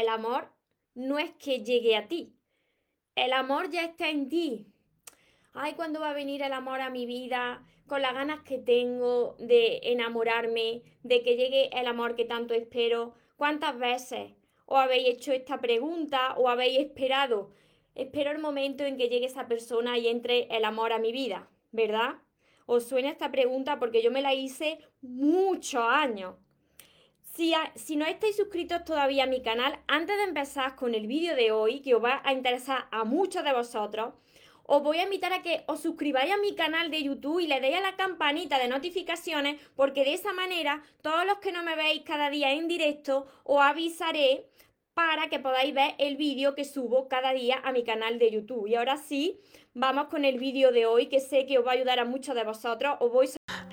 el amor no es que llegue a ti. El amor ya está en ti. Ay, ¿cuándo va a venir el amor a mi vida? Con las ganas que tengo de enamorarme, de que llegue el amor que tanto espero. ¿Cuántas veces os habéis hecho esta pregunta o habéis esperado? Espero el momento en que llegue esa persona y entre el amor a mi vida, ¿verdad? Os suena esta pregunta porque yo me la hice muchos años. Si, no estáis suscritos todavía a mi canal, antes de empezar con el vídeo de hoy, que os va a interesar a muchos de vosotros, os voy a invitar a que os suscribáis a mi canal de YouTube y le deis a la campanita de notificaciones, porque de esa manera, todos los que no me veis cada día en directo, os avisaré para que podáis ver el vídeo que subo cada día a mi canal de YouTube. Y ahora sí, vamos con el vídeo de hoy, que sé que os va a ayudar a muchos de vosotros. Os voy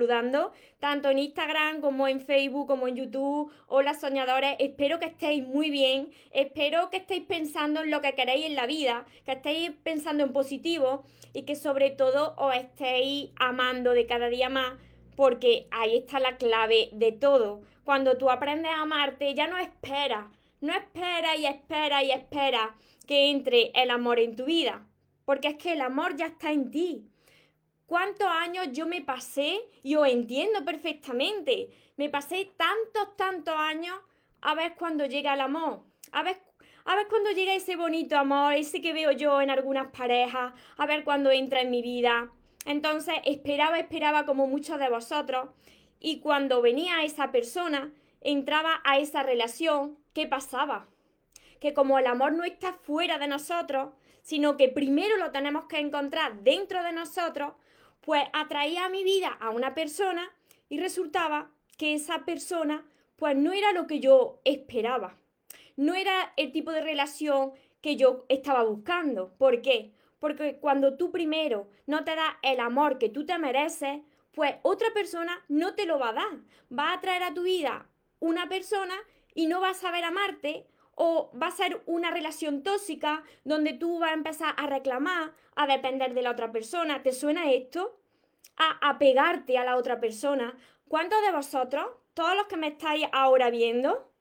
Saludando tanto en Instagram como en Facebook, como en YouTube. Hola soñadores, espero que estéis muy bien, espero que estéis pensando en lo que queréis en la vida, que estéis pensando en positivo y que sobre todo os estéis amando de cada día más, porque ahí está la clave de todo. Cuando tú aprendes a amarte, ya no esperas, no esperas y esperas y esperas que entre el amor en tu vida, porque es que el amor ya está en ti cuántos años yo me pasé, y os entiendo perfectamente, me pasé tantos, tantos años a ver cuando llega el amor, a ver, a ver cuando llega ese bonito amor, ese que veo yo en algunas parejas, a ver cuando entra en mi vida. Entonces esperaba, esperaba como muchos de vosotros, y cuando venía esa persona, entraba a esa relación, ¿qué pasaba? Que como el amor no está fuera de nosotros, sino que primero lo tenemos que encontrar dentro de nosotros, pues atraía a mi vida a una persona y resultaba que esa persona pues no era lo que yo esperaba. No era el tipo de relación que yo estaba buscando. ¿Por qué? Porque cuando tú primero no te das el amor que tú te mereces, pues otra persona no te lo va a dar. Va a traer a tu vida una persona y no vas a saber amarte o va a ser una relación tóxica donde tú vas a empezar a reclamar, a depender de la otra persona. ¿Te suena esto? A apegarte a la otra persona. ¿Cuántos de vosotros, todos los que me estáis ahora viendo,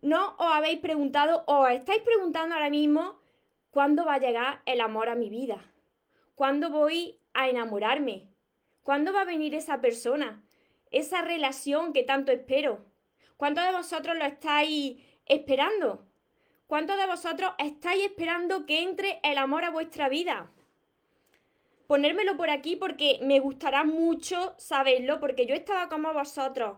no os habéis preguntado o os estáis preguntando ahora mismo cuándo va a llegar el amor a mi vida? ¿Cuándo voy a enamorarme? ¿Cuándo va a venir esa persona? Esa relación que tanto espero. ¿Cuántos de vosotros lo estáis esperando? ¿Cuántos de vosotros estáis esperando que entre el amor a vuestra vida? Ponérmelo por aquí porque me gustará mucho saberlo, porque yo estaba como vosotros.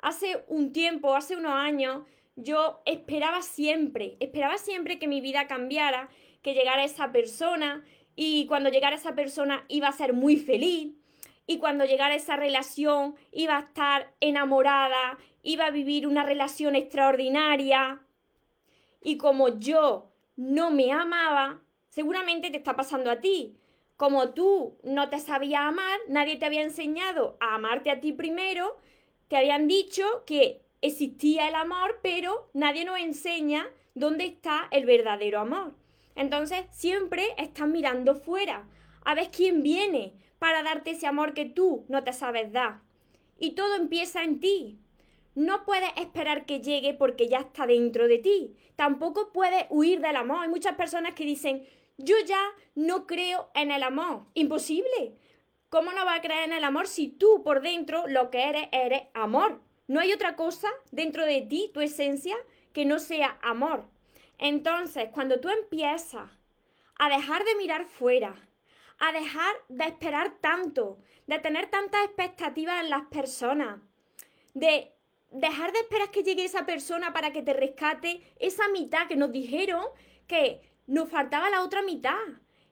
Hace un tiempo, hace unos años, yo esperaba siempre, esperaba siempre que mi vida cambiara, que llegara esa persona y cuando llegara esa persona iba a ser muy feliz y cuando llegara esa relación iba a estar enamorada, iba a vivir una relación extraordinaria. Y como yo no me amaba, seguramente te está pasando a ti. Como tú no te sabías amar, nadie te había enseñado a amarte a ti primero, te habían dicho que existía el amor, pero nadie nos enseña dónde está el verdadero amor. Entonces siempre estás mirando fuera, a ver quién viene, para darte ese amor que tú no te sabes dar. Y todo empieza en ti. No puedes esperar que llegue porque ya está dentro de ti. Tampoco puedes huir del amor. Hay muchas personas que dicen, yo ya no creo en el amor. Imposible. ¿Cómo no va a creer en el amor si tú por dentro lo que eres eres amor? No hay otra cosa dentro de ti, tu esencia, que no sea amor. Entonces, cuando tú empiezas a dejar de mirar fuera, a dejar de esperar tanto, de tener tantas expectativas en las personas, de dejar de esperar que llegue esa persona para que te rescate esa mitad que nos dijeron que nos faltaba la otra mitad,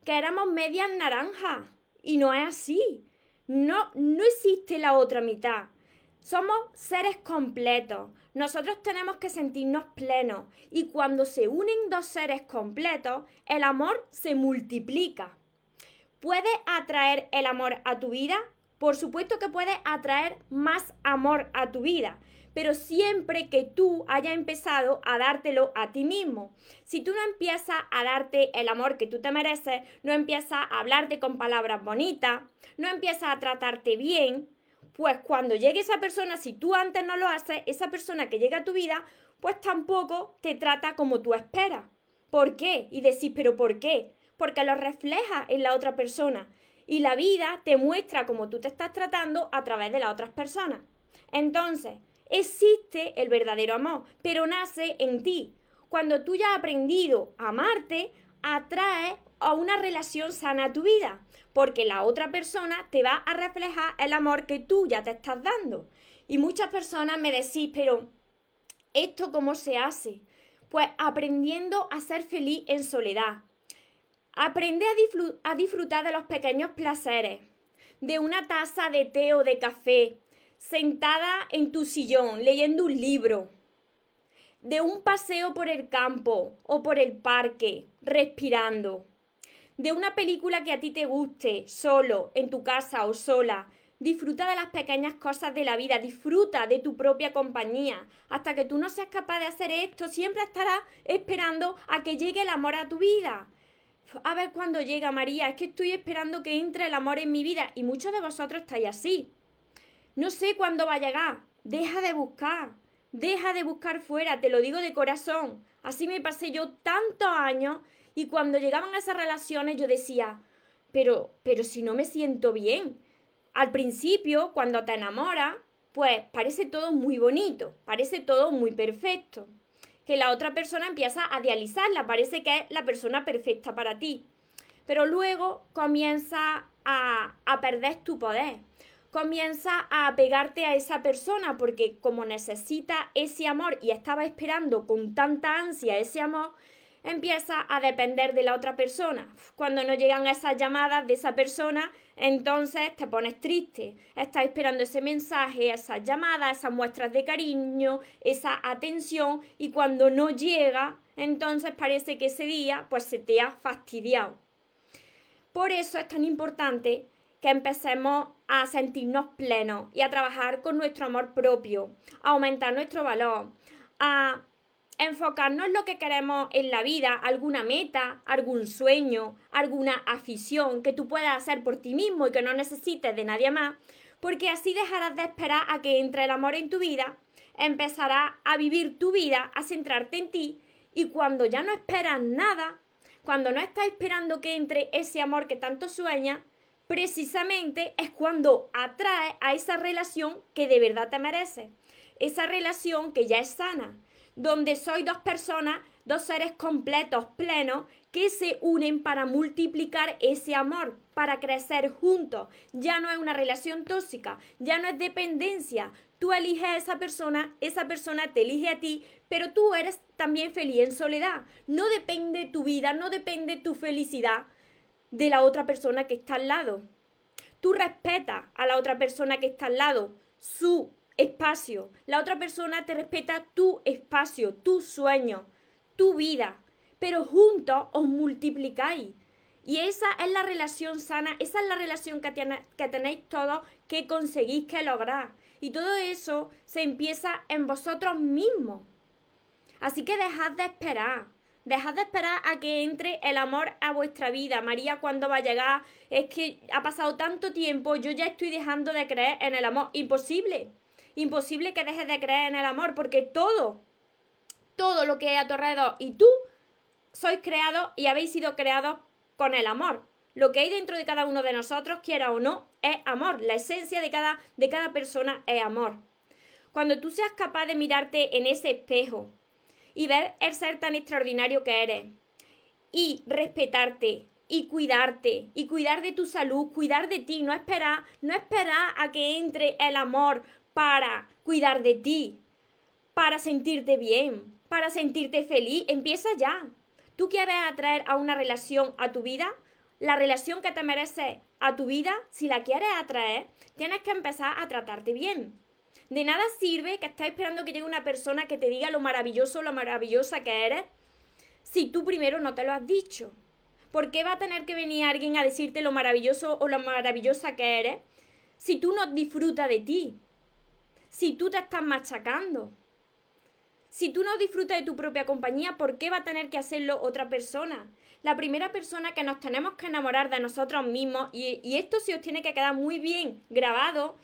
que éramos medias naranjas. Y no es así. No, no existe la otra mitad. Somos seres completos. Nosotros tenemos que sentirnos plenos. Y cuando se unen dos seres completos, el amor se multiplica. ¿Puede atraer el amor a tu vida? Por supuesto que puede atraer más amor a tu vida, pero siempre que tú hayas empezado a dártelo a ti mismo. Si tú no empiezas a darte el amor que tú te mereces, no empiezas a hablarte con palabras bonitas, no empiezas a tratarte bien, pues cuando llegue esa persona, si tú antes no lo haces, esa persona que llega a tu vida, pues tampoco te trata como tú esperas. ¿Por qué? Y decís, pero ¿por qué? Porque lo refleja en la otra persona. Y la vida te muestra cómo tú te estás tratando a través de las otras personas. Entonces, existe el verdadero amor, pero nace en ti. Cuando tú ya has aprendido a amarte, atrae a una relación sana a tu vida porque la otra persona te va a reflejar el amor que tú ya te estás dando. Y muchas personas me decís, pero ¿esto cómo se hace? Pues aprendiendo a ser feliz en soledad. Aprende a, a disfrutar de los pequeños placeres, de una taza de té o de café, sentada en tu sillón leyendo un libro, de un paseo por el campo o por el parque, respirando de una película que a ti te guste, solo, en tu casa o sola. Disfruta de las pequeñas cosas de la vida, disfruta de tu propia compañía. Hasta que tú no seas capaz de hacer esto, siempre estarás esperando a que llegue el amor a tu vida. A ver cuándo llega María, es que estoy esperando que entre el amor en mi vida y muchos de vosotros estáis así. No sé cuándo va a llegar, deja de buscar, deja de buscar fuera, te lo digo de corazón. Así me pasé yo tantos años y cuando llegaban a esas relaciones yo decía, pero, pero si no me siento bien. Al principio, cuando te enamoras, pues parece todo muy bonito, parece todo muy perfecto. Que la otra persona empieza a idealizarla, parece que es la persona perfecta para ti. Pero luego comienza a, a perder tu poder comienza a pegarte a esa persona porque como necesita ese amor y estaba esperando con tanta ansia ese amor, empieza a depender de la otra persona. Cuando no llegan esas llamadas de esa persona, entonces te pones triste. Estás esperando ese mensaje, esas llamadas, esas muestras de cariño, esa atención y cuando no llega, entonces parece que ese día pues se te ha fastidiado. Por eso es tan importante que empecemos a sentirnos plenos y a trabajar con nuestro amor propio, a aumentar nuestro valor, a enfocarnos en lo que queremos en la vida, alguna meta, algún sueño, alguna afición que tú puedas hacer por ti mismo y que no necesites de nadie más, porque así dejarás de esperar a que entre el amor en tu vida, empezarás a vivir tu vida, a centrarte en ti y cuando ya no esperas nada, cuando no estás esperando que entre ese amor que tanto sueñas, precisamente es cuando atrae a esa relación que de verdad te merece, esa relación que ya es sana, donde soy dos personas, dos seres completos, plenos, que se unen para multiplicar ese amor, para crecer juntos. Ya no es una relación tóxica, ya no es dependencia. Tú eliges a esa persona, esa persona te elige a ti, pero tú eres también feliz en soledad. No depende tu vida, no depende tu felicidad de la otra persona que está al lado. Tú respetas a la otra persona que está al lado, su espacio. La otra persona te respeta tu espacio, tu sueño, tu vida. Pero juntos os multiplicáis. Y esa es la relación sana, esa es la relación que, que tenéis todos que conseguís que lograr. Y todo eso se empieza en vosotros mismos. Así que dejad de esperar. Dejad de esperar a que entre el amor a vuestra vida. María, cuando va a llegar? Es que ha pasado tanto tiempo, yo ya estoy dejando de creer en el amor. Imposible imposible que dejes de creer en el amor, porque todo, todo lo que hay a tu alrededor y tú sois creados y habéis sido creados con el amor. Lo que hay dentro de cada uno de nosotros, quiera o no, es amor. La esencia de cada, de cada persona es amor. Cuando tú seas capaz de mirarte en ese espejo y ver el ser tan extraordinario que eres y respetarte y cuidarte y cuidar de tu salud, cuidar de ti, no esperar, no esperar a que entre el amor para cuidar de ti, para sentirte bien, para sentirte feliz. Empieza ya. ¿Tú quieres atraer a una relación a tu vida? La relación que te merece a tu vida, si la quieres atraer, tienes que empezar a tratarte bien. De nada sirve que estés esperando que llegue una persona que te diga lo maravilloso lo maravillosa que eres si tú primero no te lo has dicho. ¿Por qué va a tener que venir alguien a decirte lo maravilloso o lo maravillosa que eres si tú no disfrutas de ti? Si tú te estás machacando. Si tú no disfrutas de tu propia compañía, ¿por qué va a tener que hacerlo otra persona? La primera persona que nos tenemos que enamorar de nosotros mismos, y, y esto sí os tiene que quedar muy bien grabado,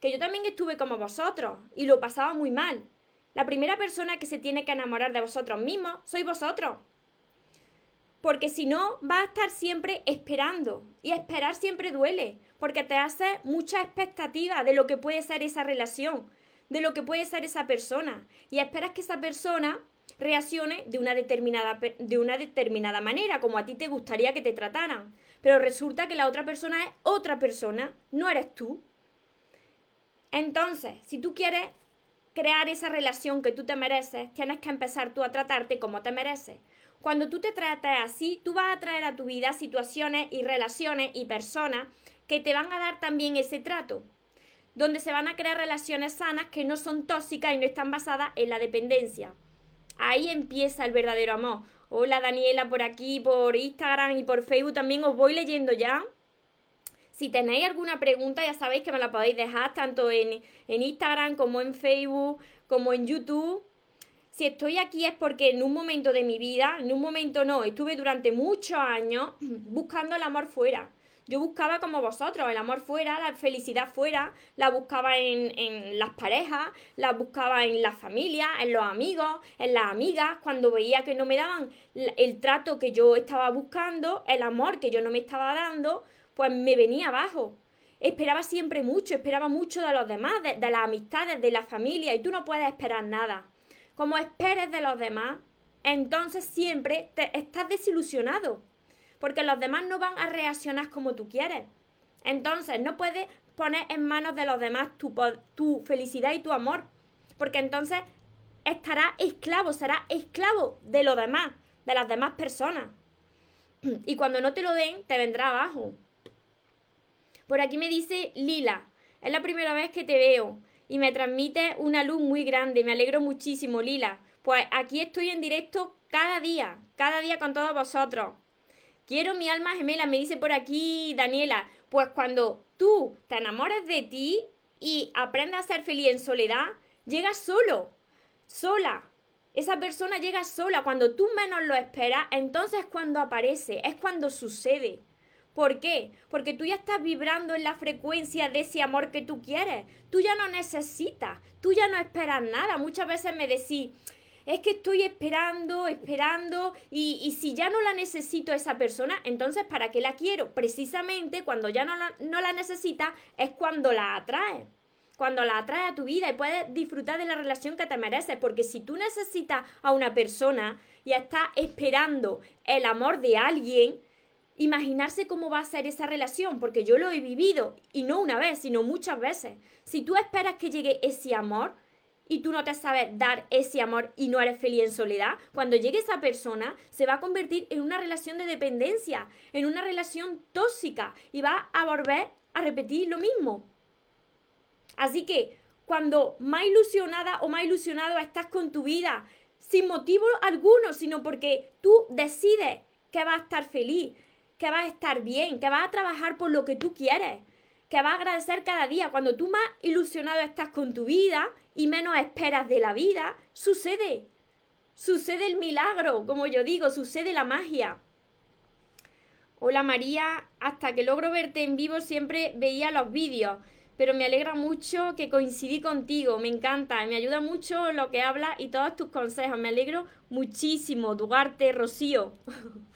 que yo también estuve como vosotros y lo pasaba muy mal. La primera persona que se tiene que enamorar de vosotros mismos sois vosotros. Porque si no, vas a estar siempre esperando. Y esperar siempre duele, porque te hace mucha expectativa de lo que puede ser esa relación, de lo que puede ser esa persona. Y esperas que esa persona reaccione de una determinada, de una determinada manera, como a ti te gustaría que te trataran. Pero resulta que la otra persona es otra persona, no eres tú. Entonces, si tú quieres crear esa relación que tú te mereces, tienes que empezar tú a tratarte como te mereces. Cuando tú te tratas así, tú vas a traer a tu vida situaciones y relaciones y personas que te van a dar también ese trato, donde se van a crear relaciones sanas que no son tóxicas y no están basadas en la dependencia. Ahí empieza el verdadero amor. Hola Daniela por aquí, por Instagram y por Facebook también os voy leyendo ya. Si tenéis alguna pregunta, ya sabéis que me la podéis dejar tanto en, Instagram como en Facebook, como en YouTube. Si estoy aquí es porque en un momento de mi vida, en un momento no, estuve durante muchos años buscando el amor fuera. Yo buscaba como vosotros, el amor fuera, la felicidad fuera, la buscaba en, en, las parejas, la buscaba en la familia, en los amigos, en las amigas, cuando veía que no me daban el trato que yo estaba buscando, el amor que yo no me estaba dando, pues me venía abajo. Esperaba siempre mucho, esperaba mucho de los demás, de, las amistades, de la familia, y tú no puedes esperar nada. Como esperes de los demás, entonces siempre te, estás desilusionado, porque los demás no van a reaccionar como tú quieres. Entonces no puedes poner en manos de los demás tu, tu felicidad y tu amor, porque entonces estarás esclavo, serás esclavo de los demás, de las demás personas. Y cuando no te lo den, te vendrá abajo. Por aquí me dice Lila, es la primera vez que te veo y me transmite una luz muy grande. Me alegro muchísimo, Lila. Pues aquí estoy en directo cada día, cada día con todos vosotros. Quiero mi alma gemela, me dice por aquí Daniela. Pues cuando tú te enamores de ti y aprendas a ser feliz en soledad, llegas solo, sola. Esa persona llega sola. Cuando tú menos lo esperas, entonces es cuando aparece, es cuando sucede. ¿Por qué? Porque tú ya estás vibrando en la frecuencia de ese amor que tú quieres. Tú ya no necesitas, tú ya no esperas nada. Muchas veces me decís, es que estoy esperando, esperando, y, si ya no la necesito esa persona, entonces ¿para qué la quiero? Precisamente cuando ya no la, no la necesitas es cuando la atraes. Cuando la atraes a tu vida y puedes disfrutar de la relación que te mereces. Porque si tú necesitas a una persona y estás esperando el amor de alguien, imaginarse cómo va a ser esa relación, porque yo lo he vivido, y no una vez, sino muchas veces. Si tú esperas que llegue ese amor y tú no te sabes dar ese amor y no eres feliz en soledad, cuando llegue esa persona se va a convertir en una relación de dependencia, en una relación tóxica y va a volver a repetir lo mismo. Así que cuando más ilusionada o más ilusionado estás con tu vida, sin motivo alguno, sino porque tú decides que vas a estar feliz, que vas a estar bien, que vas a trabajar por lo que tú quieres, que vas a agradecer cada día. Cuando tú más ilusionado estás con tu vida y menos esperas de la vida, sucede. Sucede el milagro, como yo digo, sucede la magia. Hola María, hasta que logro verte en vivo siempre veía los vídeos, pero me alegra mucho que coincidí contigo, me encanta, me ayuda mucho lo que hablas y todos tus consejos, me alegro muchísimo, Duarte, Rocío.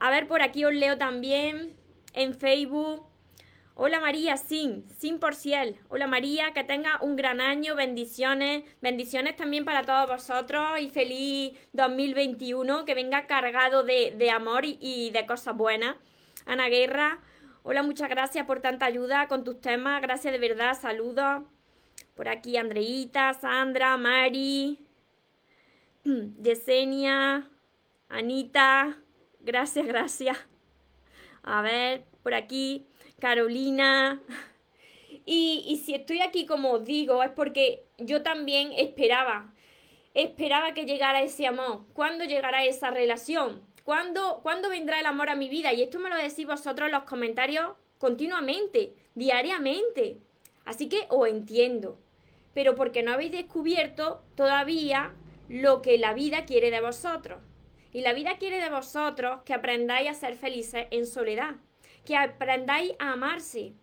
A ver, por aquí os leo también en Facebook. Hola María, sin, sin por ciel. Hola María, que tenga un gran año, bendiciones, bendiciones también para todos vosotros y feliz 2021, que venga cargado de, amor y, y, de cosas buenas. Ana Guerra, hola, muchas gracias por tanta ayuda con tus temas, gracias de verdad, saludos. Por aquí Andreita, Sandra, Mari, Yesenia, Anita, Gracias, gracias. A ver, por aquí, Carolina. Y, si estoy aquí como digo, es porque yo también esperaba, esperaba que llegara ese amor. ¿Cuándo llegará esa relación? ¿Cuándo, ¿Cuándo vendrá el amor a mi vida? Y esto me lo decís vosotros en los comentarios continuamente, diariamente. Así que os entiendo. Pero porque no habéis descubierto todavía lo que la vida quiere de vosotros. Y la vida quiere de vosotros que aprendáis a ser felices en soledad, que aprendáis a amarse,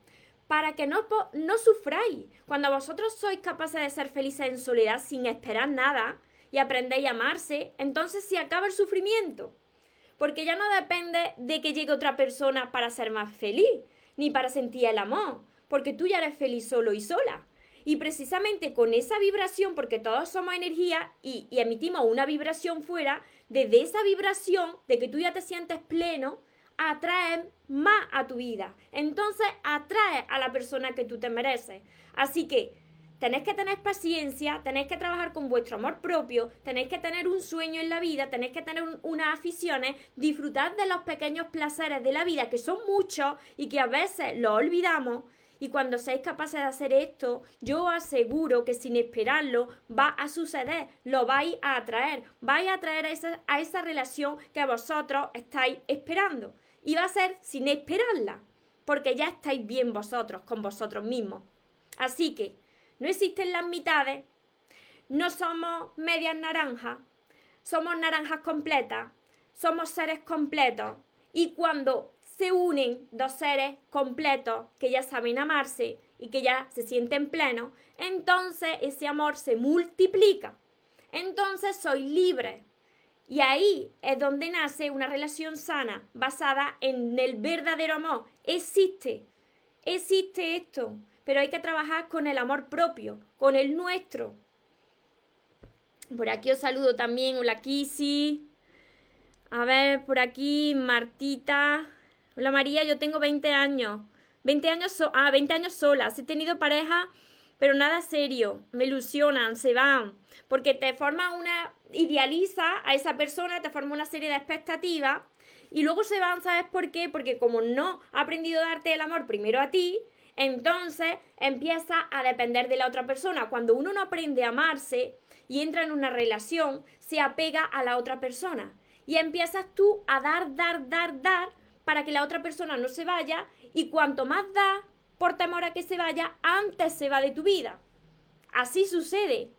para que no, no sufráis. Cuando vosotros sois capaces de ser felices en soledad sin esperar nada y aprendéis a amarse, entonces se acaba el sufrimiento. Porque ya no depende de que llegue otra persona para ser más feliz, ni para sentir el amor, porque tú ya eres feliz solo y sola. Y precisamente con esa vibración, porque todos somos energía y, y emitimos una vibración fuera, desde esa vibración de que tú ya te sientes pleno, atrae más a tu vida. Entonces atrae a la persona que tú te mereces. Así que tenéis que tener paciencia, tenéis que trabajar con vuestro amor propio, tenéis que tener un sueño en la vida, tenéis que tener unas aficiones, disfrutar de los pequeños placeres de la vida, que son muchos y que a veces los olvidamos. Y cuando seáis capaces de hacer esto, yo aseguro que sin esperarlo va a suceder, lo vais a atraer, vais a atraer a esa, a esa relación que vosotros estáis esperando y va a ser sin esperarla, porque ya estáis bien vosotros con vosotros mismos. Así que no existen las mitades, no somos medias naranjas, somos naranjas completas, somos seres completos y cuando se unen dos seres completos que ya saben amarse y que ya se sienten plenos, entonces ese amor se multiplica. Entonces soy libre, y ahí es donde nace una relación sana, basada en el verdadero amor. Existe, existe esto, pero hay que trabajar con el amor propio, con el nuestro. Por aquí os saludo también, hola Kisi. A ver, por aquí Martita. Hola María, yo tengo 20 años. 20 años, ah, 20 años solas. He tenido pareja, pero nada serio. Me ilusionan, se van. Porque te forma una idealiza a esa persona, te forma una serie de expectativas y luego se van, ¿sabes por qué? Porque como no ha aprendido a darte el amor primero a ti, entonces empieza a depender de la otra persona. Cuando uno no aprende a amarse y entra en una relación, se apega a la otra persona. Y empiezas tú a dar, dar, dar, dar para que la otra persona no se vaya y cuanto más da por temor a que se vaya, antes se va de tu vida. Así sucede.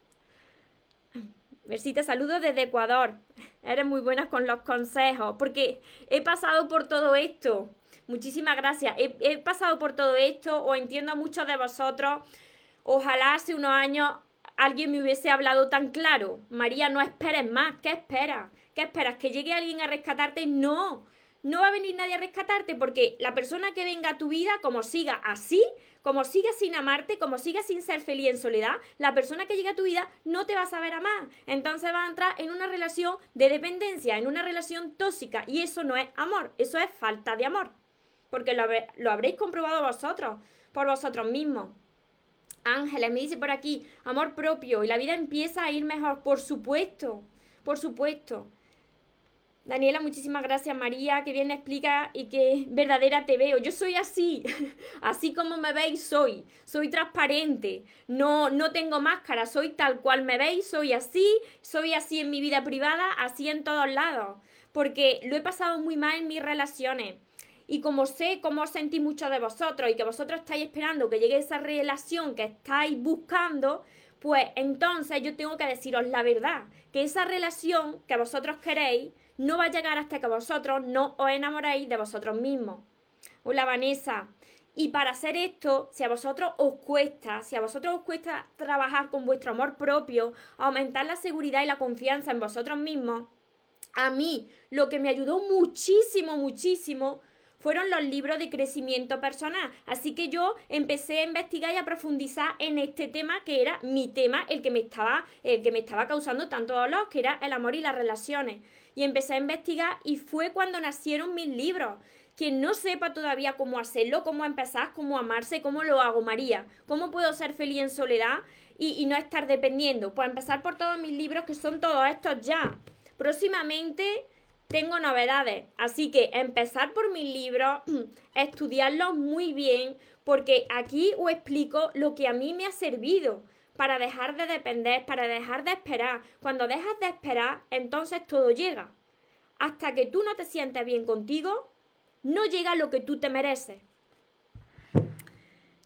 Versita, saludos desde Ecuador. Eres muy buena con los consejos, porque he pasado por todo esto. Muchísimas gracias. He, pasado por todo esto, o entiendo a muchos de vosotros. Ojalá hace unos años alguien me hubiese hablado tan claro. María, no esperes más. ¿Qué esperas? ¿Qué esperas? ¿Que llegue alguien a rescatarte? No. No va a venir nadie a rescatarte porque la persona que venga a tu vida, como siga así, como sigas sin amarte, como sigas sin ser feliz en soledad, la persona que llega a tu vida no te va a saber amar. Entonces va a entrar en una relación de dependencia, en una relación tóxica. Y eso no es amor, eso es falta de amor. Porque lo, lo habréis comprobado vosotros, por vosotros mismos. Ángeles, me dice por aquí, amor propio. Y la vida empieza a ir mejor, por supuesto, por supuesto. Daniela, muchísimas gracias. María, que bien explica y que verdadera te veo. Yo soy así, así como me veis soy, soy transparente, no, no tengo máscara, soy tal cual me veis, soy así, soy así en mi vida privada, así en todos lados, porque lo he pasado muy mal en mis relaciones. Y como sé cómo os sentí mucho de vosotros y que vosotros estáis esperando que llegue esa relación que estáis buscando, pues entonces yo tengo que deciros la verdad, que esa relación que vosotros queréis, no va a llegar hasta que vosotros no os enamoréis de vosotros mismos. Hola Vanessa. Y para hacer esto, si a vosotros os cuesta, si a vosotros os cuesta trabajar con vuestro amor propio, aumentar la seguridad y la confianza en vosotros mismos, a mí lo que me ayudó muchísimo, muchísimo fueron los libros de crecimiento personal. Así que yo empecé a investigar y a profundizar en este tema que era mi tema, el que me estaba, el que me estaba causando tanto dolor, que era el amor y las relaciones y empecé a investigar y fue cuando nacieron mis libros. Quien no sepa todavía cómo hacerlo, cómo empezar, cómo amarse, cómo lo hago, María, cómo puedo ser feliz en soledad y, no estar dependiendo. Pues empezar por todos mis libros, que son todos estos ya. Próximamente tengo novedades. Así que empezar por mis libros, estudiarlos muy bien, porque aquí os explico lo que a mí me ha servido para dejar de depender, para dejar de esperar. Cuando dejas de esperar, entonces todo llega. Hasta que tú no te sientes bien contigo, no llega lo que tú te mereces.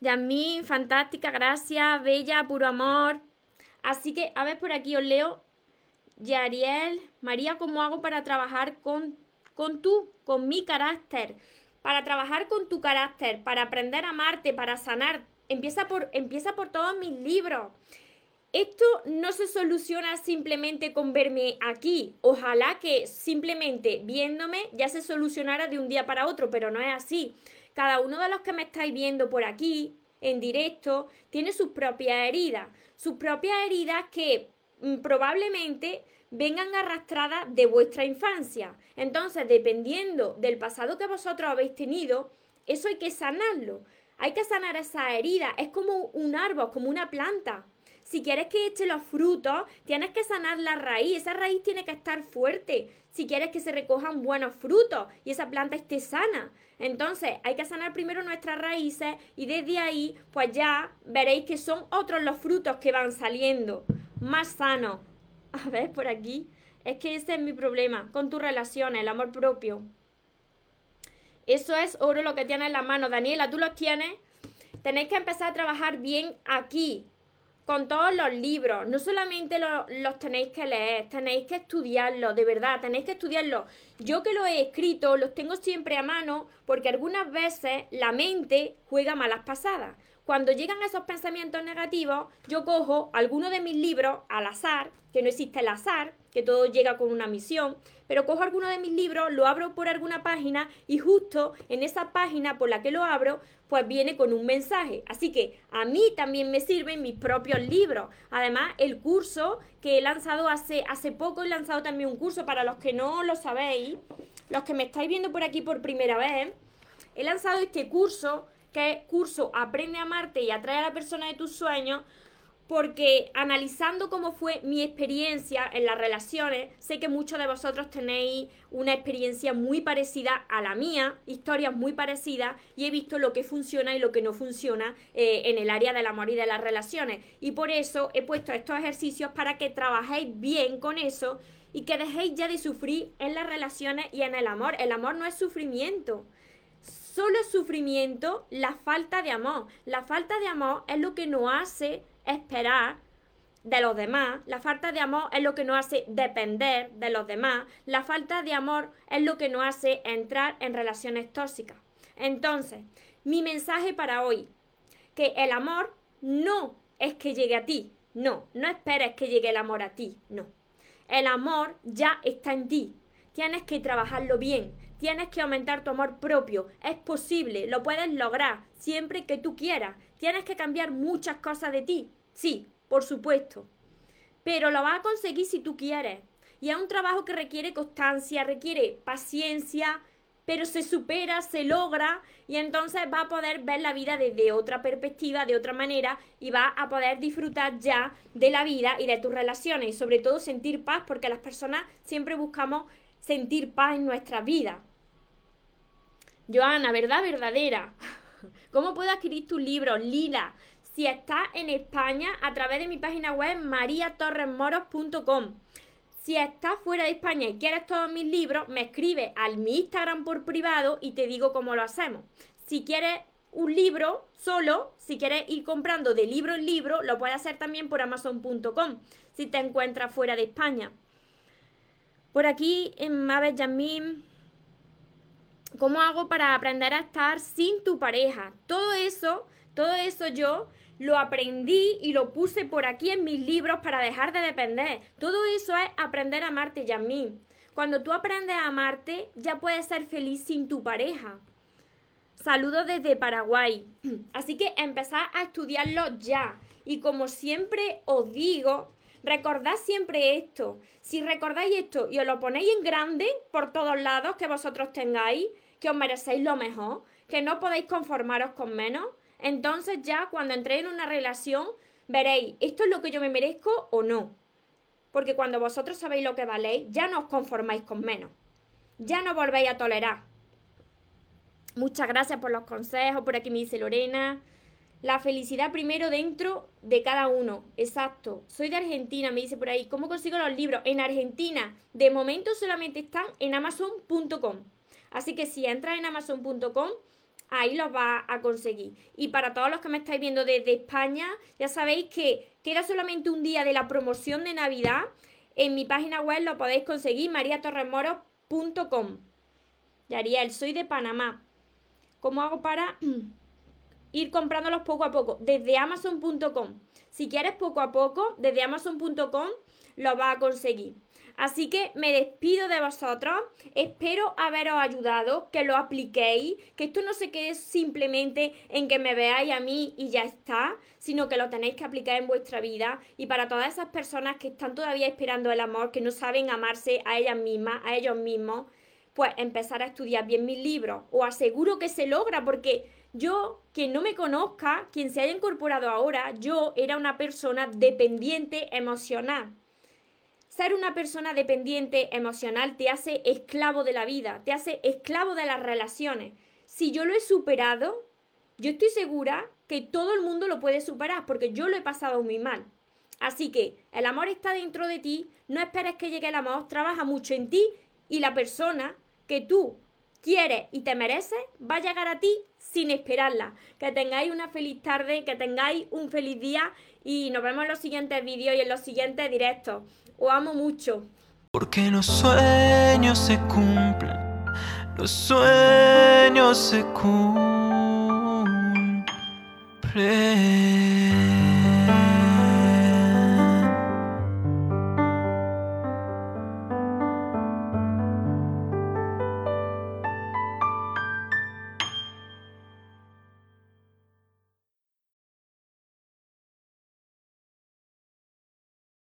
Yasmín, fantástica, gracias, bella, puro amor. Así que, a ver, por aquí os leo. Yariel, María, ¿cómo hago para trabajar con, con tú, con mi carácter? Para trabajar con tu carácter, para aprender a amarte, para sanar. Empieza por, empieza por todos mis libros. Esto no se soluciona simplemente con verme aquí. Ojalá que simplemente viéndome ya se solucionara de un día para otro, pero no es así. Cada uno de los que me estáis viendo por aquí, en directo, tiene sus propias heridas. Sus propias heridas que probablemente vengan arrastradas de vuestra infancia. Entonces, dependiendo del pasado que vosotros habéis tenido, eso hay que sanarlo. Hay que sanar esa herida. Es como un árbol, como una planta. Si quieres que eche los frutos, tienes que sanar la raíz. Esa raíz tiene que estar fuerte. Si quieres que se recojan buenos frutos y esa planta esté sana. Entonces, hay que sanar primero nuestras raíces y desde ahí, pues ya veréis que son otros los frutos que van saliendo. Más sanos. A ver, por aquí. Es que ese es mi problema con tus relaciones, el amor propio. Eso es oro lo que tienes en la mano. Daniela, ¿tú los tienes? Tenéis que empezar a trabajar bien aquí, con todos los libros. No solamente los tenéis que leer, tenéis que estudiarlos, de verdad, tenéis que estudiarlos. Yo que lo he escrito, los tengo siempre a mano porque algunas veces la mente juega malas pasadas. Cuando llegan esos pensamientos negativos, yo cojo alguno de mis libros al azar, que no existe el azar, que todo llega con una misión, pero cojo alguno de mis libros, lo abro por alguna página y justo en esa página por la que lo abro, pues viene con un mensaje. Así que a mí también me sirven mis propios libros. Además, el curso que he lanzado hace, hace poco, he lanzado también un curso para los que no lo sabéis, los que me estáis viendo por aquí por primera vez, he lanzado este curso que curso Aprende a amarte y atrae a la persona de tus sueños, porque analizando cómo fue mi experiencia en las relaciones, sé que muchos de vosotros tenéis una experiencia muy parecida a la mía, historias muy parecidas, y he visto lo que funciona y lo que no funciona eh, en el área del amor y de las relaciones. Y por eso he puesto estos ejercicios para que trabajéis bien con eso y que dejéis ya de sufrir en las relaciones y en el amor. El amor no es sufrimiento. Solo es sufrimiento la falta de amor. La falta de amor es lo que nos hace esperar de los demás, la falta de amor es lo que nos hace depender de los demás, la falta de amor es lo que nos hace entrar en relaciones tóxicas. Entonces, mi mensaje para hoy, que el amor no es que llegue a ti, no, no esperes que llegue el amor a ti, no. El amor ya está en ti, tienes que trabajarlo bien, tienes que aumentar tu amor propio, es posible, lo puedes lograr siempre que tú quieras, tienes que cambiar muchas cosas de ti, Sí, por supuesto. Pero lo vas a conseguir si tú quieres. Y es un trabajo que requiere constancia, requiere paciencia, pero se supera, se logra y entonces va a poder ver la vida desde otra perspectiva, de otra manera y va a poder disfrutar ya de la vida y de tus relaciones y sobre todo sentir paz porque las personas siempre buscamos sentir paz en nuestra vida. Joana, verdad verdadera. ¿Cómo puedo adquirir tu libro? Lila, si estás en España a través de mi página web mariatorresmoros.com. Si estás fuera de España y quieres todos mis libros, me escribes al mi Instagram por privado y te digo cómo lo hacemos. Si quieres un libro solo, si quieres ir comprando de libro en libro, lo puedes hacer también por amazon.com si te encuentras fuera de España. Por aquí, en Maves ¿cómo hago para aprender a estar sin tu pareja? Todo eso, todo eso yo lo aprendí y lo puse por aquí en mis libros para dejar de depender. Todo eso es aprender a amarte, Yasmín. Cuando tú aprendes a amarte, ya puedes ser feliz sin tu pareja. Saludos desde Paraguay. Así que empezad a estudiarlo ya. Y como siempre os digo, recordad siempre esto. Si recordáis esto y os lo ponéis en grande por todos lados que vosotros tengáis, que os merecéis lo mejor, que no podéis conformaros con menos, entonces ya cuando entréis en una relación, veréis, ¿esto es lo que yo me merezco o no? Porque cuando vosotros sabéis lo que valéis, ya no os conformáis con menos. ya no volvéis a tolerar. Muchas gracias por los consejos, por aquí me dice Lorena. La felicidad primero dentro de cada uno. Exacto. Soy de Argentina, me dice por ahí. ¿Cómo consigo los libros? En Argentina, de momento solamente están en amazon.com. Así que si entras en amazon.com, ahí los vas a conseguir. Y para todos los que me estáis viendo desde España, ya sabéis que queda solamente un día de la promoción de Navidad. En mi página web lo podéis conseguir, mariatorremoros.com. Yariel, soy de Panamá. ¿Cómo hago para ir comprándolos poco a poco? Desde amazon.com. Si quieres poco a poco, desde amazon.com lo vas a conseguir. Así que me despido de vosotros. Espero haberos ayudado, que lo apliquéis, que esto no se quede simplemente en que me veáis a mí y ya está, sino que lo tenéis que aplicar en vuestra vida. Y para todas esas personas que están todavía esperando el amor, que no saben amarse a ellas mismas, a ellos mismos, pues empezar a estudiar bien mis libros. Os aseguro que se logra porque yo, quien no me conozca, quien se haya incorporado ahora, yo era una persona dependiente emocional. Ser una persona dependiente emocional te hace esclavo de la vida, te hace esclavo de las relaciones. Si yo lo he superado, yo estoy segura que todo el mundo lo puede superar porque yo lo he pasado muy mal. Así que el amor está dentro de ti, no esperes que llegue el amor, trabaja mucho en ti y la persona que tú quieres y te mereces va a llegar a ti sin esperarla. Que tengáis una feliz tarde, que tengáis un feliz día y nos vemos en los siguientes vídeos y en los siguientes directos. Os amo mucho. Porque los sueños se cumplen, los sueños se cumplen.